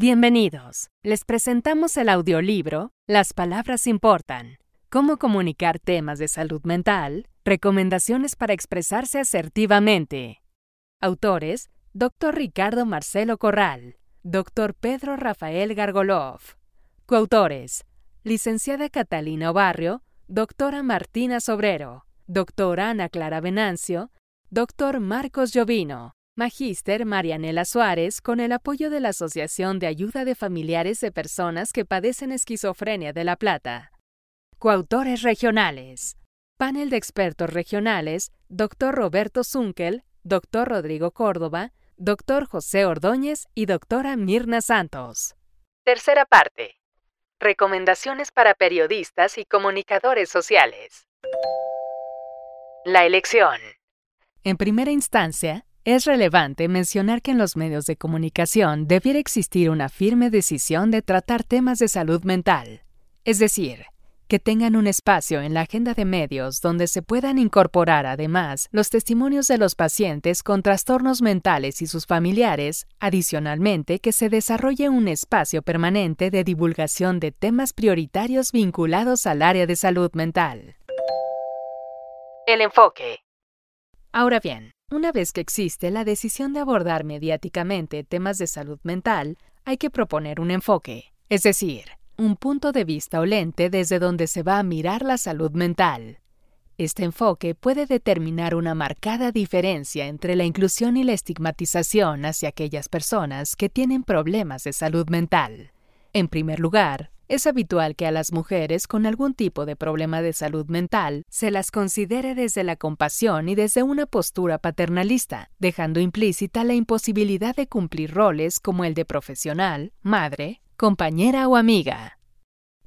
Bienvenidos. Les presentamos el audiolibro Las palabras importan. Cómo comunicar temas de salud mental, recomendaciones para expresarse asertivamente. Autores Dr. Ricardo Marcelo Corral, Dr. Pedro Rafael Gargolov. Coautores, licenciada Catalina Obarrio, doctora Martina Sobrero, doctora Ana Clara Venancio, doctor Marcos Llovino, magíster Marianela Suárez con el apoyo de la Asociación de Ayuda de Familiares de Personas que padecen esquizofrenia de La Plata. Coautores regionales. Panel de expertos regionales, Dr. Roberto Zunkel, Dr. Rodrigo Córdoba, Dr. José Ordóñez y doctora Mirna Santos. Tercera parte. Recomendaciones para periodistas y comunicadores sociales. La elección. En primera instancia, es relevante mencionar que en los medios de comunicación debiera existir una firme decisión de tratar temas de salud mental, es decir, que tengan un espacio en la agenda de medios donde se puedan incorporar además los testimonios de los pacientes con trastornos mentales y sus familiares, adicionalmente que se desarrolle un espacio permanente de divulgación de temas prioritarios vinculados al área de salud mental. El enfoque. Ahora bien, una vez que existe la decisión de abordar mediáticamente temas de salud mental, hay que proponer un enfoque, es decir, un punto de vista o lente desde donde se va a mirar la salud mental. Este enfoque puede determinar una marcada diferencia entre la inclusión y la estigmatización hacia aquellas personas que tienen problemas de salud mental. En primer lugar, es habitual que a las mujeres con algún tipo de problema de salud mental se las considere desde la compasión y desde una postura paternalista, dejando implícita la imposibilidad de cumplir roles como el de profesional, madre, compañera o amiga.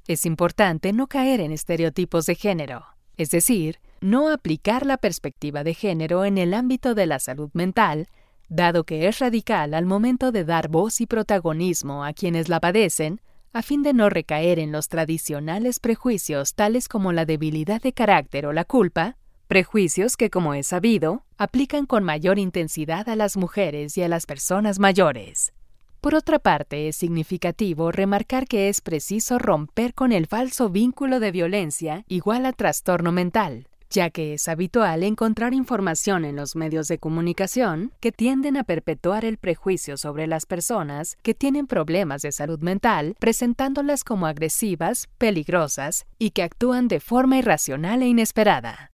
Es importante no caer en estereotipos de género, es decir, no aplicar la perspectiva de género en el ámbito de la salud mental, dado que es radical al momento de dar voz y protagonismo a quienes la padecen, a fin de no recaer en los tradicionales prejuicios tales como la debilidad de carácter o la culpa, prejuicios que, como es sabido, aplican con mayor intensidad a las mujeres y a las personas mayores. Por otra parte, es significativo remarcar que es preciso romper con el falso vínculo de violencia igual a trastorno mental, ya que es habitual encontrar información en los medios de comunicación que tienden a perpetuar el prejuicio sobre las personas que tienen problemas de salud mental, presentándolas como agresivas, peligrosas y que actúan de forma irracional e inesperada.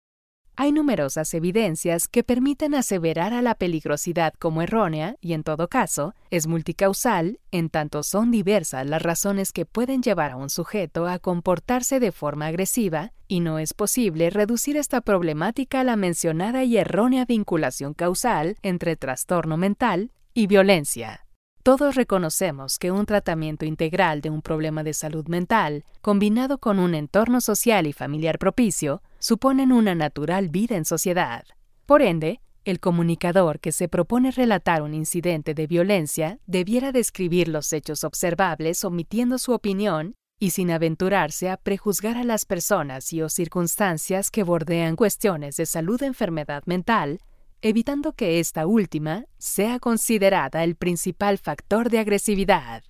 Hay numerosas evidencias que permiten aseverar a la peligrosidad como errónea y, en todo caso, es multicausal, en tanto son diversas las razones que pueden llevar a un sujeto a comportarse de forma agresiva, y no es posible reducir esta problemática a la mencionada y errónea vinculación causal entre trastorno mental y violencia. Todos reconocemos que un tratamiento integral de un problema de salud mental, combinado con un entorno social y familiar propicio, suponen una natural vida en sociedad. Por ende, el comunicador que se propone relatar un incidente de violencia debiera describir los hechos observables omitiendo su opinión y sin aventurarse a prejuzgar a las personas y o circunstancias que bordean cuestiones de salud enfermedad mental, evitando que esta última sea considerada el principal factor de agresividad.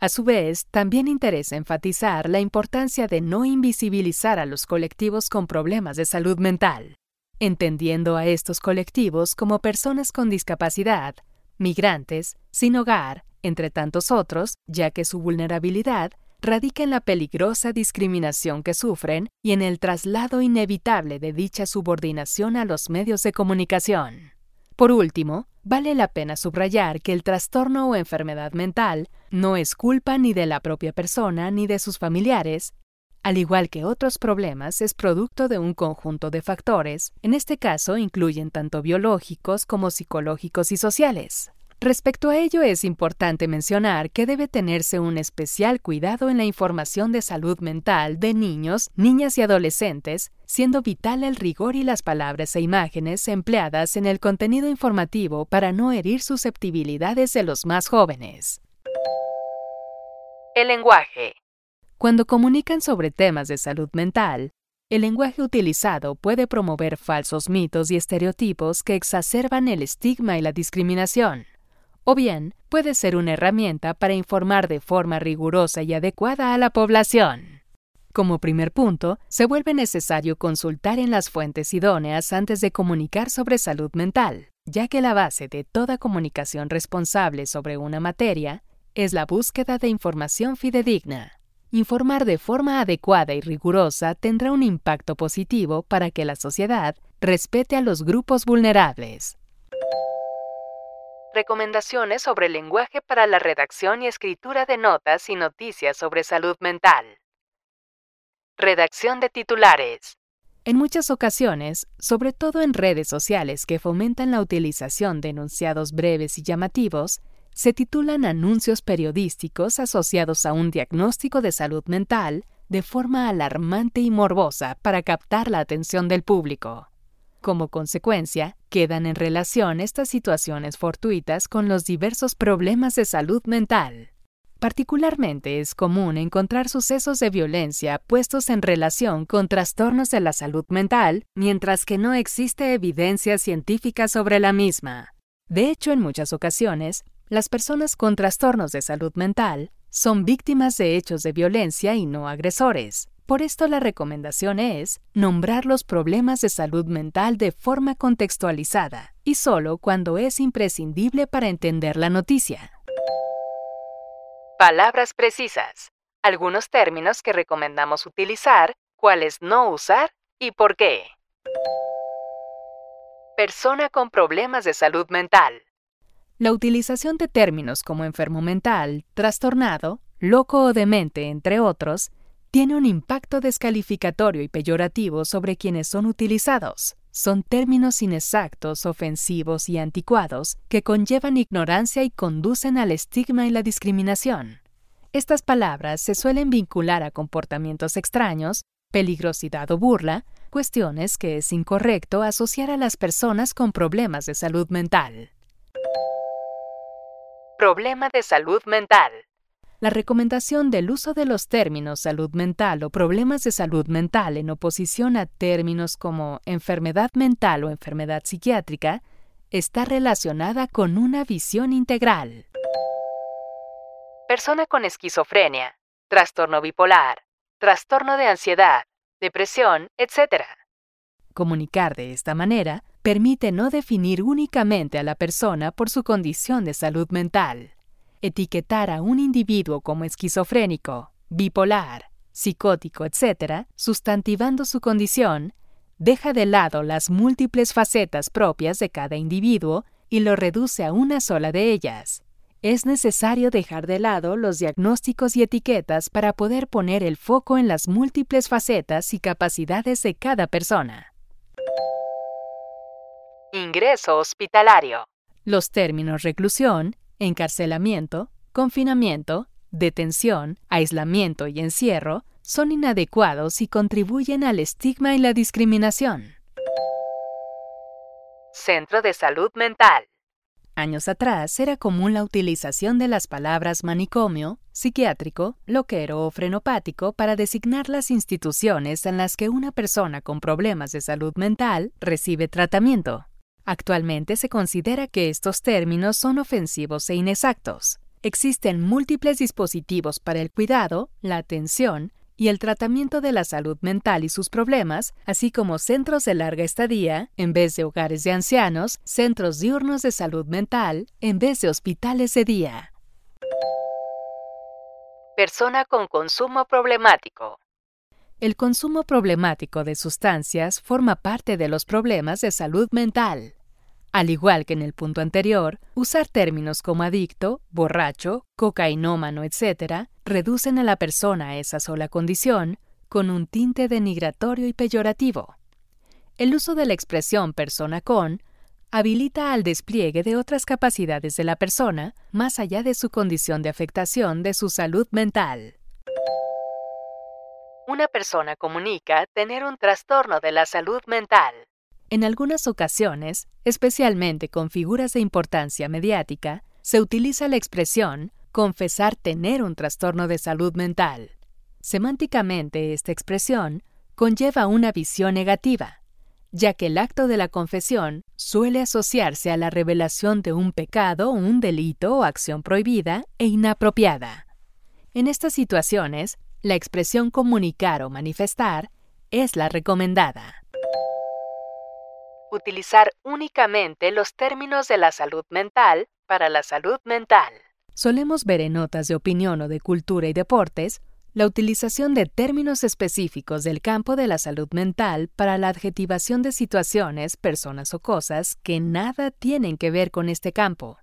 A su vez, también interesa enfatizar la importancia de no invisibilizar a los colectivos con problemas de salud mental, entendiendo a estos colectivos como personas con discapacidad, migrantes, sin hogar, entre tantos otros, ya que su vulnerabilidad radica en la peligrosa discriminación que sufren y en el traslado inevitable de dicha subordinación a los medios de comunicación. Por último, vale la pena subrayar que el trastorno o enfermedad mental no es culpa ni de la propia persona ni de sus familiares, al igual que otros problemas es producto de un conjunto de factores, en este caso incluyen tanto biológicos como psicológicos y sociales. Respecto a ello es importante mencionar que debe tenerse un especial cuidado en la información de salud mental de niños, niñas y adolescentes, siendo vital el rigor y las palabras e imágenes empleadas en el contenido informativo para no herir susceptibilidades de los más jóvenes. El lenguaje. Cuando comunican sobre temas de salud mental, el lenguaje utilizado puede promover falsos mitos y estereotipos que exacerban el estigma y la discriminación o bien puede ser una herramienta para informar de forma rigurosa y adecuada a la población. Como primer punto, se vuelve necesario consultar en las fuentes idóneas antes de comunicar sobre salud mental, ya que la base de toda comunicación responsable sobre una materia es la búsqueda de información fidedigna. Informar de forma adecuada y rigurosa tendrá un impacto positivo para que la sociedad respete a los grupos vulnerables. Recomendaciones sobre el lenguaje para la redacción y escritura de notas y noticias sobre salud mental. Redacción de titulares. En muchas ocasiones, sobre todo en redes sociales que fomentan la utilización de enunciados breves y llamativos, se titulan anuncios periodísticos asociados a un diagnóstico de salud mental de forma alarmante y morbosa para captar la atención del público. Como consecuencia, quedan en relación estas situaciones fortuitas con los diversos problemas de salud mental. Particularmente es común encontrar sucesos de violencia puestos en relación con trastornos de la salud mental, mientras que no existe evidencia científica sobre la misma. De hecho, en muchas ocasiones, las personas con trastornos de salud mental son víctimas de hechos de violencia y no agresores. Por esto la recomendación es nombrar los problemas de salud mental de forma contextualizada y solo cuando es imprescindible para entender la noticia. Palabras precisas. Algunos términos que recomendamos utilizar, cuáles no usar y por qué. Persona con problemas de salud mental. La utilización de términos como enfermo mental, trastornado, loco o demente, entre otros, tiene un impacto descalificatorio y peyorativo sobre quienes son utilizados. Son términos inexactos, ofensivos y anticuados que conllevan ignorancia y conducen al estigma y la discriminación. Estas palabras se suelen vincular a comportamientos extraños, peligrosidad o burla, cuestiones que es incorrecto asociar a las personas con problemas de salud mental. Problema de salud mental la recomendación del uso de los términos salud mental o problemas de salud mental en oposición a términos como enfermedad mental o enfermedad psiquiátrica está relacionada con una visión integral. Persona con esquizofrenia, trastorno bipolar, trastorno de ansiedad, depresión, etc. Comunicar de esta manera permite no definir únicamente a la persona por su condición de salud mental etiquetar a un individuo como esquizofrénico, bipolar, psicótico, etc., sustantivando su condición, deja de lado las múltiples facetas propias de cada individuo y lo reduce a una sola de ellas. Es necesario dejar de lado los diagnósticos y etiquetas para poder poner el foco en las múltiples facetas y capacidades de cada persona. Ingreso hospitalario. Los términos reclusión, encarcelamiento, confinamiento, detención, aislamiento y encierro son inadecuados y contribuyen al estigma y la discriminación. Centro de Salud Mental. Años atrás era común la utilización de las palabras manicomio, psiquiátrico, loquero o frenopático para designar las instituciones en las que una persona con problemas de salud mental recibe tratamiento. Actualmente se considera que estos términos son ofensivos e inexactos. Existen múltiples dispositivos para el cuidado, la atención y el tratamiento de la salud mental y sus problemas, así como centros de larga estadía, en vez de hogares de ancianos, centros diurnos de salud mental, en vez de hospitales de día. Persona con consumo problemático. El consumo problemático de sustancias forma parte de los problemas de salud mental. Al igual que en el punto anterior, usar términos como adicto, borracho, cocainómano, etc., reducen a la persona a esa sola condición con un tinte denigratorio y peyorativo. El uso de la expresión persona con habilita al despliegue de otras capacidades de la persona más allá de su condición de afectación de su salud mental. Una persona comunica tener un trastorno de la salud mental. En algunas ocasiones, especialmente con figuras de importancia mediática, se utiliza la expresión confesar tener un trastorno de salud mental. Semánticamente, esta expresión conlleva una visión negativa, ya que el acto de la confesión suele asociarse a la revelación de un pecado, un delito o acción prohibida e inapropiada. En estas situaciones, la expresión comunicar o manifestar es la recomendada. Utilizar únicamente los términos de la salud mental para la salud mental. Solemos ver en notas de opinión o de cultura y deportes la utilización de términos específicos del campo de la salud mental para la adjetivación de situaciones, personas o cosas que nada tienen que ver con este campo.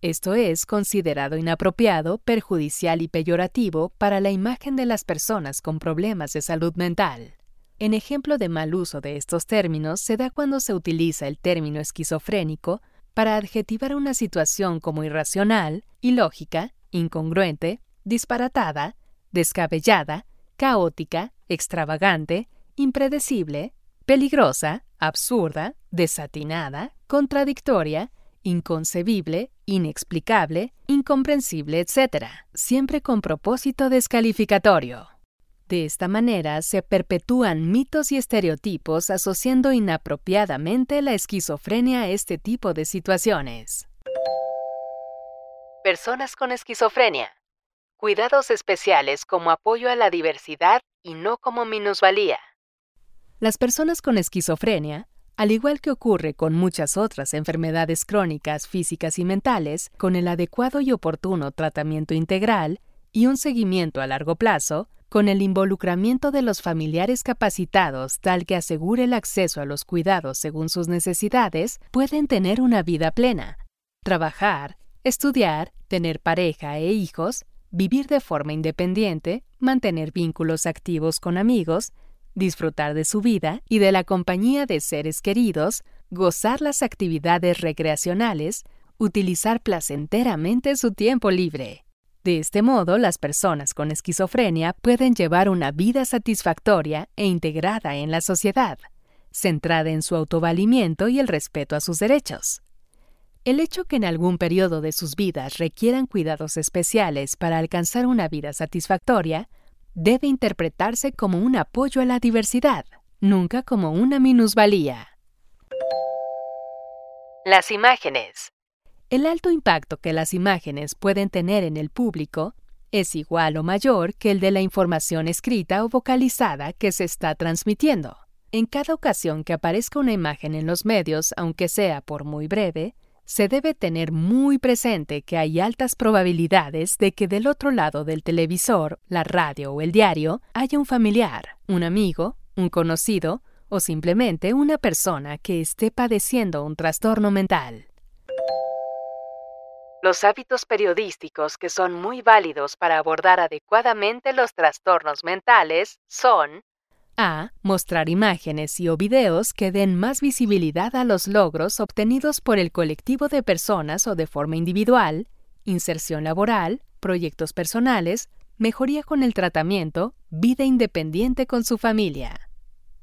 Esto es considerado inapropiado, perjudicial y peyorativo para la imagen de las personas con problemas de salud mental. En ejemplo de mal uso de estos términos se da cuando se utiliza el término esquizofrénico para adjetivar una situación como irracional, ilógica, incongruente, disparatada, descabellada, caótica, extravagante, impredecible, peligrosa, absurda, desatinada, contradictoria, inconcebible, inexplicable, incomprensible, etc., siempre con propósito descalificatorio. De esta manera se perpetúan mitos y estereotipos asociando inapropiadamente la esquizofrenia a este tipo de situaciones. Personas con esquizofrenia cuidados especiales como apoyo a la diversidad y no como minusvalía. Las personas con esquizofrenia, al igual que ocurre con muchas otras enfermedades crónicas físicas y mentales, con el adecuado y oportuno tratamiento integral y un seguimiento a largo plazo, con el involucramiento de los familiares capacitados tal que asegure el acceso a los cuidados según sus necesidades, pueden tener una vida plena, trabajar, estudiar, tener pareja e hijos, vivir de forma independiente, mantener vínculos activos con amigos, disfrutar de su vida y de la compañía de seres queridos, gozar las actividades recreacionales, utilizar placenteramente su tiempo libre. De este modo, las personas con esquizofrenia pueden llevar una vida satisfactoria e integrada en la sociedad, centrada en su autovalimiento y el respeto a sus derechos. El hecho que en algún periodo de sus vidas requieran cuidados especiales para alcanzar una vida satisfactoria debe interpretarse como un apoyo a la diversidad, nunca como una minusvalía. Las imágenes. El alto impacto que las imágenes pueden tener en el público es igual o mayor que el de la información escrita o vocalizada que se está transmitiendo. En cada ocasión que aparezca una imagen en los medios, aunque sea por muy breve, se debe tener muy presente que hay altas probabilidades de que del otro lado del televisor, la radio o el diario haya un familiar, un amigo, un conocido o simplemente una persona que esté padeciendo un trastorno mental. Los hábitos periodísticos que son muy válidos para abordar adecuadamente los trastornos mentales son a. Mostrar imágenes y o videos que den más visibilidad a los logros obtenidos por el colectivo de personas o de forma individual, inserción laboral, proyectos personales, mejoría con el tratamiento, vida independiente con su familia.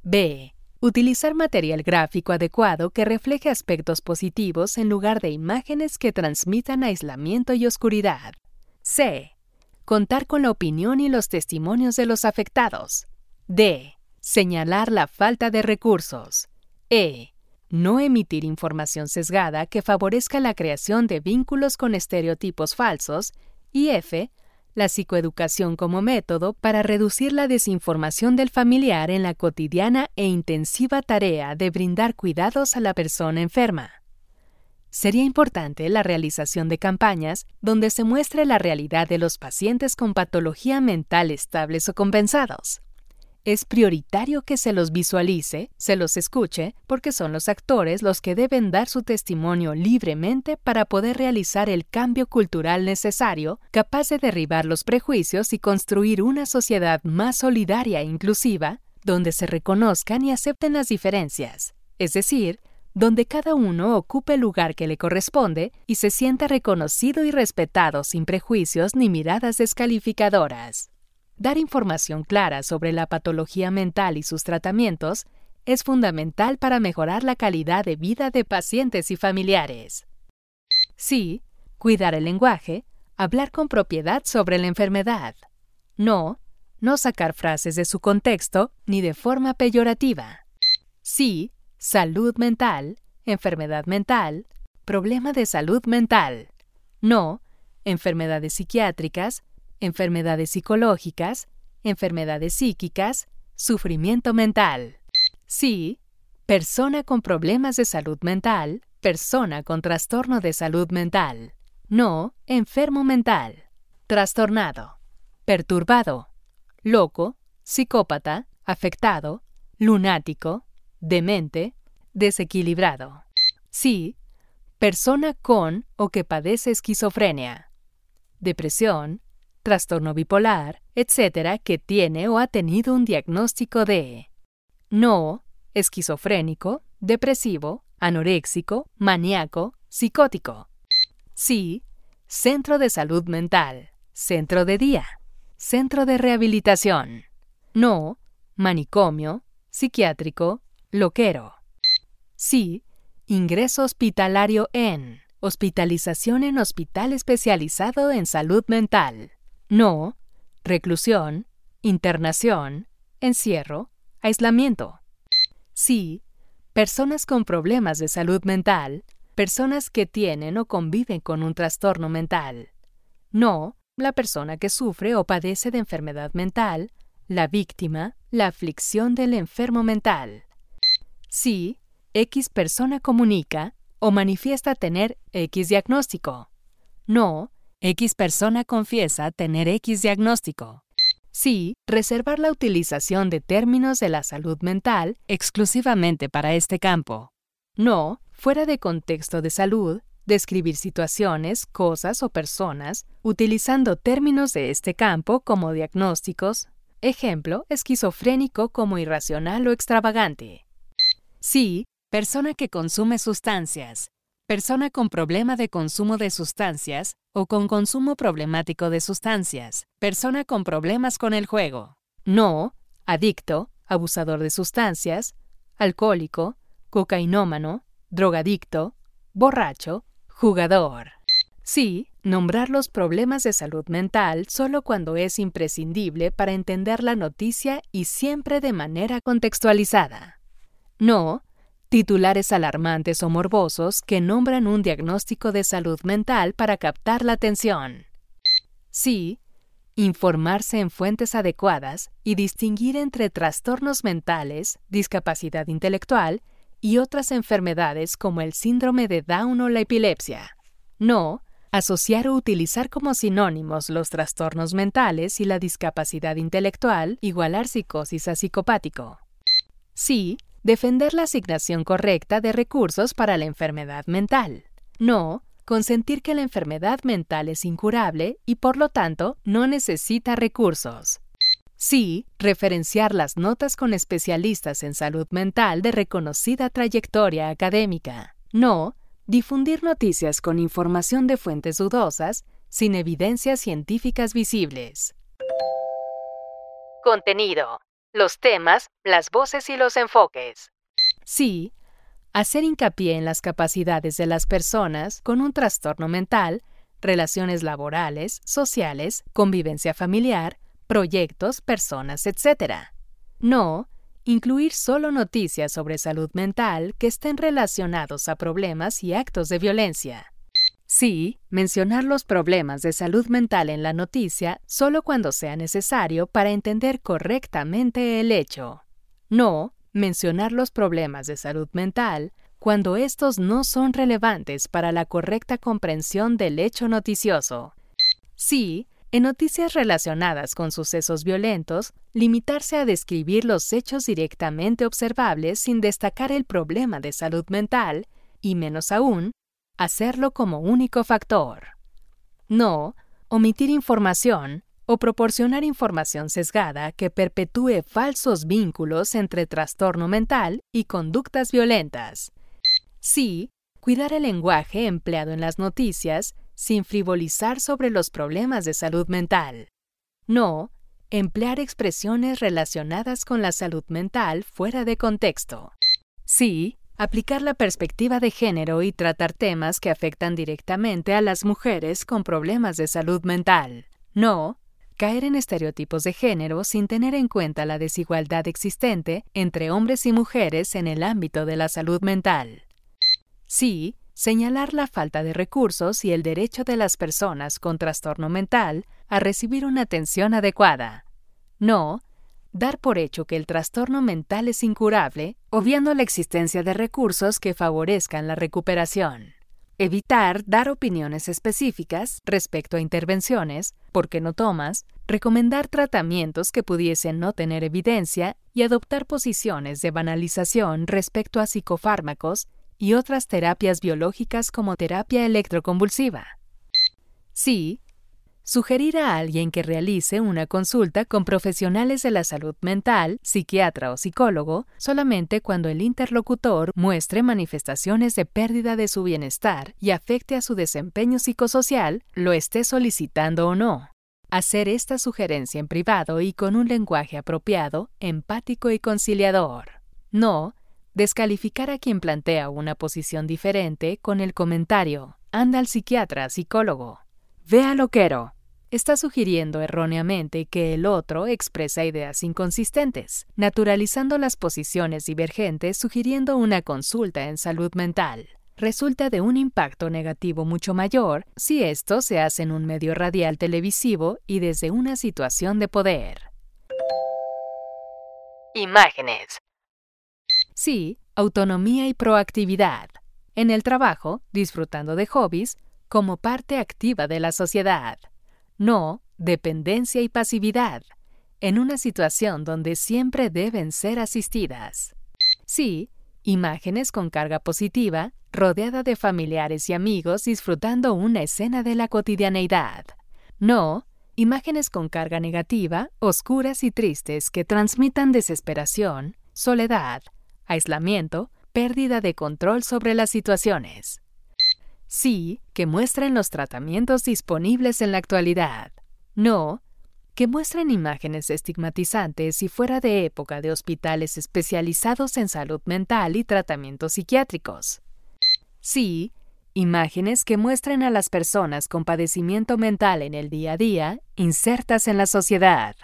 B. Utilizar material gráfico adecuado que refleje aspectos positivos en lugar de imágenes que transmitan aislamiento y oscuridad. C. Contar con la opinión y los testimonios de los afectados. D Señalar la falta de recursos. E. No emitir información sesgada que favorezca la creación de vínculos con estereotipos falsos. Y F. La psicoeducación como método para reducir la desinformación del familiar en la cotidiana e intensiva tarea de brindar cuidados a la persona enferma. Sería importante la realización de campañas donde se muestre la realidad de los pacientes con patología mental estables o compensados es prioritario que se los visualice, se los escuche, porque son los actores los que deben dar su testimonio libremente para poder realizar el cambio cultural necesario, capaz de derribar los prejuicios y construir una sociedad más solidaria e inclusiva, donde se reconozcan y acepten las diferencias, es decir, donde cada uno ocupe el lugar que le corresponde y se sienta reconocido y respetado sin prejuicios ni miradas descalificadoras. Dar información clara sobre la patología mental y sus tratamientos es fundamental para mejorar la calidad de vida de pacientes y familiares. Sí, cuidar el lenguaje, hablar con propiedad sobre la enfermedad. No, no sacar frases de su contexto ni de forma peyorativa. Sí, salud mental, enfermedad mental, problema de salud mental. No, enfermedades psiquiátricas, enfermedades psicológicas, enfermedades psíquicas, sufrimiento mental. Sí, persona con problemas de salud mental, persona con trastorno de salud mental. No, enfermo mental, trastornado, perturbado, loco, psicópata, afectado, lunático, demente, desequilibrado. Sí, persona con o que padece esquizofrenia, depresión, trastorno bipolar, etc., que tiene o ha tenido un diagnóstico de no, esquizofrénico, depresivo, anoréxico, maníaco, psicótico. Sí, centro de salud mental, centro de día, centro de rehabilitación. No, manicomio, psiquiátrico, loquero. Sí, ingreso hospitalario en hospitalización en hospital especializado en salud mental. No, reclusión, internación, encierro, aislamiento. Sí, personas con problemas de salud mental, personas que tienen o conviven con un trastorno mental. No, la persona que sufre o padece de enfermedad mental, la víctima, la aflicción del enfermo mental. Sí, X persona comunica o manifiesta tener X diagnóstico. No, X persona confiesa tener X diagnóstico. Sí, reservar la utilización de términos de la salud mental exclusivamente para este campo. No, fuera de contexto de salud, describir situaciones, cosas o personas utilizando términos de este campo como diagnósticos, ejemplo, esquizofrénico como irracional o extravagante. Sí, persona que consume sustancias, persona con problema de consumo de sustancias o con consumo problemático de sustancias, persona con problemas con el juego. No, adicto, abusador de sustancias, alcohólico, cocainómano, drogadicto, borracho, jugador. Sí, nombrar los problemas de salud mental solo cuando es imprescindible para entender la noticia y siempre de manera contextualizada. No, titulares alarmantes o morbosos que nombran un diagnóstico de salud mental para captar la atención. Sí, informarse en fuentes adecuadas y distinguir entre trastornos mentales, discapacidad intelectual y otras enfermedades como el síndrome de Down o la epilepsia. No, asociar o utilizar como sinónimos los trastornos mentales y la discapacidad intelectual, igualar psicosis a psicopático. Sí, defender la asignación correcta de recursos para la enfermedad mental. No, consentir que la enfermedad mental es incurable y por lo tanto no necesita recursos. Sí, referenciar las notas con especialistas en salud mental de reconocida trayectoria académica. No, difundir noticias con información de fuentes dudosas sin evidencias científicas visibles. Contenido los temas, las voces y los enfoques. Sí, hacer hincapié en las capacidades de las personas con un trastorno mental, relaciones laborales, sociales, convivencia familiar, proyectos, personas, etc. No, incluir solo noticias sobre salud mental que estén relacionados a problemas y actos de violencia. Sí, mencionar los problemas de salud mental en la noticia solo cuando sea necesario para entender correctamente el hecho. No, mencionar los problemas de salud mental cuando estos no son relevantes para la correcta comprensión del hecho noticioso. Sí, en noticias relacionadas con sucesos violentos, limitarse a describir los hechos directamente observables sin destacar el problema de salud mental, y menos aún, hacerlo como único factor. No, omitir información o proporcionar información sesgada que perpetúe falsos vínculos entre trastorno mental y conductas violentas. Sí, cuidar el lenguaje empleado en las noticias sin frivolizar sobre los problemas de salud mental. No, emplear expresiones relacionadas con la salud mental fuera de contexto. Sí, aplicar la perspectiva de género y tratar temas que afectan directamente a las mujeres con problemas de salud mental. No, caer en estereotipos de género sin tener en cuenta la desigualdad existente entre hombres y mujeres en el ámbito de la salud mental. Sí, señalar la falta de recursos y el derecho de las personas con trastorno mental a recibir una atención adecuada. No, dar por hecho que el trastorno mental es incurable, obviando la existencia de recursos que favorezcan la recuperación. Evitar dar opiniones específicas respecto a intervenciones, porque no tomas, recomendar tratamientos que pudiesen no tener evidencia y adoptar posiciones de banalización respecto a psicofármacos y otras terapias biológicas como terapia electroconvulsiva. Sí, sugerir a alguien que realice una consulta con profesionales de la salud mental, psiquiatra o psicólogo, solamente cuando el interlocutor muestre manifestaciones de pérdida de su bienestar y afecte a su desempeño psicosocial, lo esté solicitando o no. Hacer esta sugerencia en privado y con un lenguaje apropiado, empático y conciliador. No, descalificar a quien plantea una posición diferente con el comentario, anda al psiquiatra, psicólogo. Vea loquero. Está sugiriendo erróneamente que el otro expresa ideas inconsistentes, naturalizando las posiciones divergentes sugiriendo una consulta en salud mental. Resulta de un impacto negativo mucho mayor si esto se hace en un medio radial televisivo y desde una situación de poder. Imágenes. Sí, autonomía y proactividad. En el trabajo, disfrutando de hobbies, como parte activa de la sociedad. No, dependencia y pasividad. En una situación donde siempre deben ser asistidas. Sí, imágenes con carga positiva, rodeada de familiares y amigos disfrutando una escena de la cotidianeidad. No, imágenes con carga negativa, oscuras y tristes que transmitan desesperación, soledad, aislamiento, pérdida de control sobre las situaciones. Sí, que muestren los tratamientos disponibles en la actualidad. No, que muestren imágenes estigmatizantes y fuera de época de hospitales especializados en salud mental y tratamientos psiquiátricos. Sí, imágenes que muestren a las personas con padecimiento mental en el día a día insertas en la sociedad.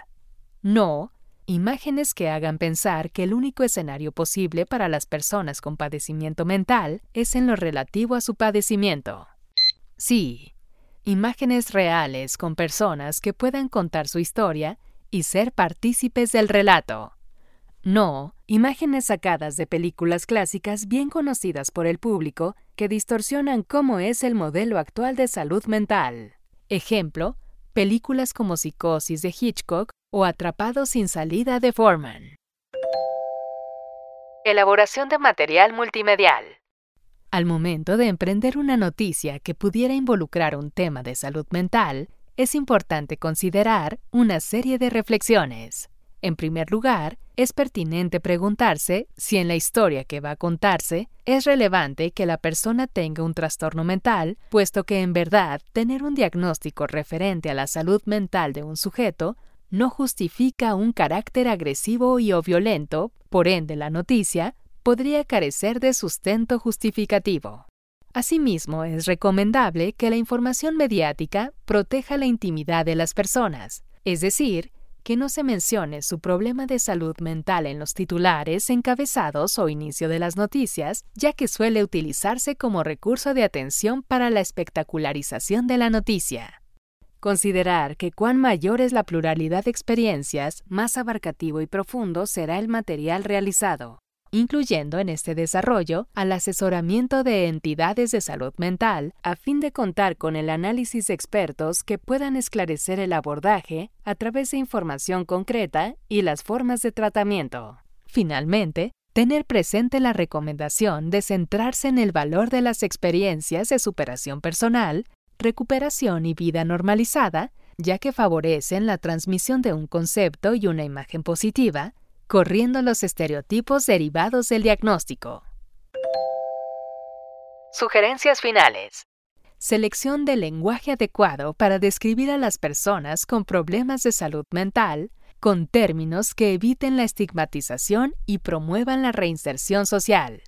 No, Imágenes que hagan pensar que el único escenario posible para las personas con padecimiento mental es en lo relativo a su padecimiento. Sí, imágenes reales con personas que puedan contar su historia y ser partícipes del relato. No, imágenes sacadas de películas clásicas bien conocidas por el público que distorsionan cómo es el modelo actual de salud mental. Ejemplo, películas como Psicosis de Hitchcock o Atrapado sin salida de Foreman. Elaboración de material multimedial. Al momento de emprender una noticia que pudiera involucrar un tema de salud mental, es importante considerar una serie de reflexiones. En primer lugar, es pertinente preguntarse si en la historia que va a contarse es relevante que la persona tenga un trastorno mental, puesto que en verdad tener un diagnóstico referente a la salud mental de un sujeto no justifica un carácter agresivo y o violento, por ende la noticia podría carecer de sustento justificativo. Asimismo, es recomendable que la información mediática proteja la intimidad de las personas, es decir, que no se mencione su problema de salud mental en los titulares, encabezados o inicio de las noticias, ya que suele utilizarse como recurso de atención para la espectacularización de la noticia. Considerar que cuán mayor es la pluralidad de experiencias, más abarcativo y profundo será el material realizado incluyendo en este desarrollo al asesoramiento de entidades de salud mental a fin de contar con el análisis de expertos que puedan esclarecer el abordaje a través de información concreta y las formas de tratamiento. Finalmente, tener presente la recomendación de centrarse en el valor de las experiencias de superación personal, recuperación y vida normalizada, ya que favorecen la transmisión de un concepto y una imagen positiva, corriendo los estereotipos derivados del diagnóstico. Sugerencias finales. Selección del lenguaje adecuado para describir a las personas con problemas de salud mental con términos que eviten la estigmatización y promuevan la reinserción social.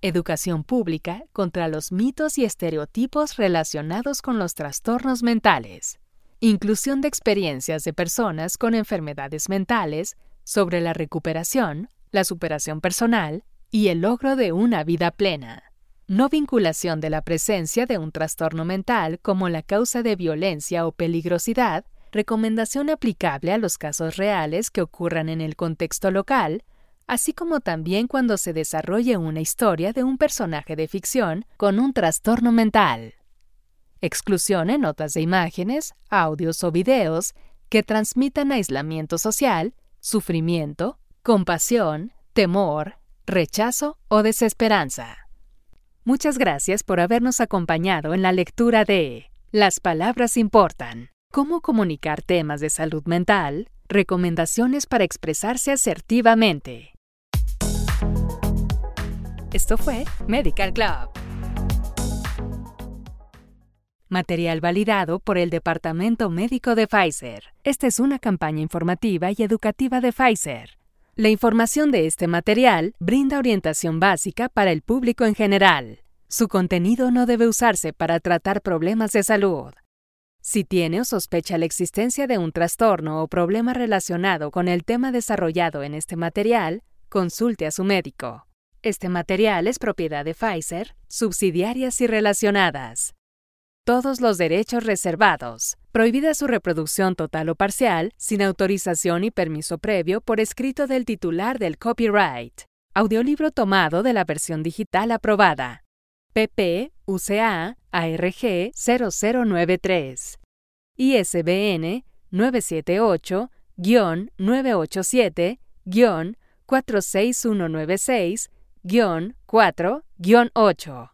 Educación pública contra los mitos y estereotipos relacionados con los trastornos mentales. Inclusión de experiencias de personas con enfermedades mentales sobre la recuperación, la superación personal y el logro de una vida plena no vinculación de la presencia de un trastorno mental como la causa de violencia o peligrosidad, recomendación aplicable a los casos reales que ocurran en el contexto local, así como también cuando se desarrolle una historia de un personaje de ficción con un trastorno mental. Exclusión en notas de imágenes, audios o videos que transmitan aislamiento social, sufrimiento, compasión, temor, rechazo o desesperanza. Muchas gracias por habernos acompañado en la lectura de Las palabras importan. Cómo comunicar temas de salud mental. Recomendaciones para expresarse asertivamente. Esto fue Medical Club. Material validado por el Departamento Médico de Pfizer. Esta es una campaña informativa y educativa de Pfizer. La información de este material brinda orientación básica para el público en general. Su contenido no debe usarse para tratar problemas de salud. Si tiene o sospecha la existencia de un trastorno o problema relacionado con el tema desarrollado en este material, consulte a su médico. Este material es propiedad de Pfizer, subsidiarias y relacionadas. Todos los derechos reservados. Prohibida su reproducción total o parcial, sin autorización y permiso previo por escrito del titular del copyright. Audiolibro tomado de la versión digital aprobada. PP UCA ARG 0093. ISBN 978-987-46196-4-8.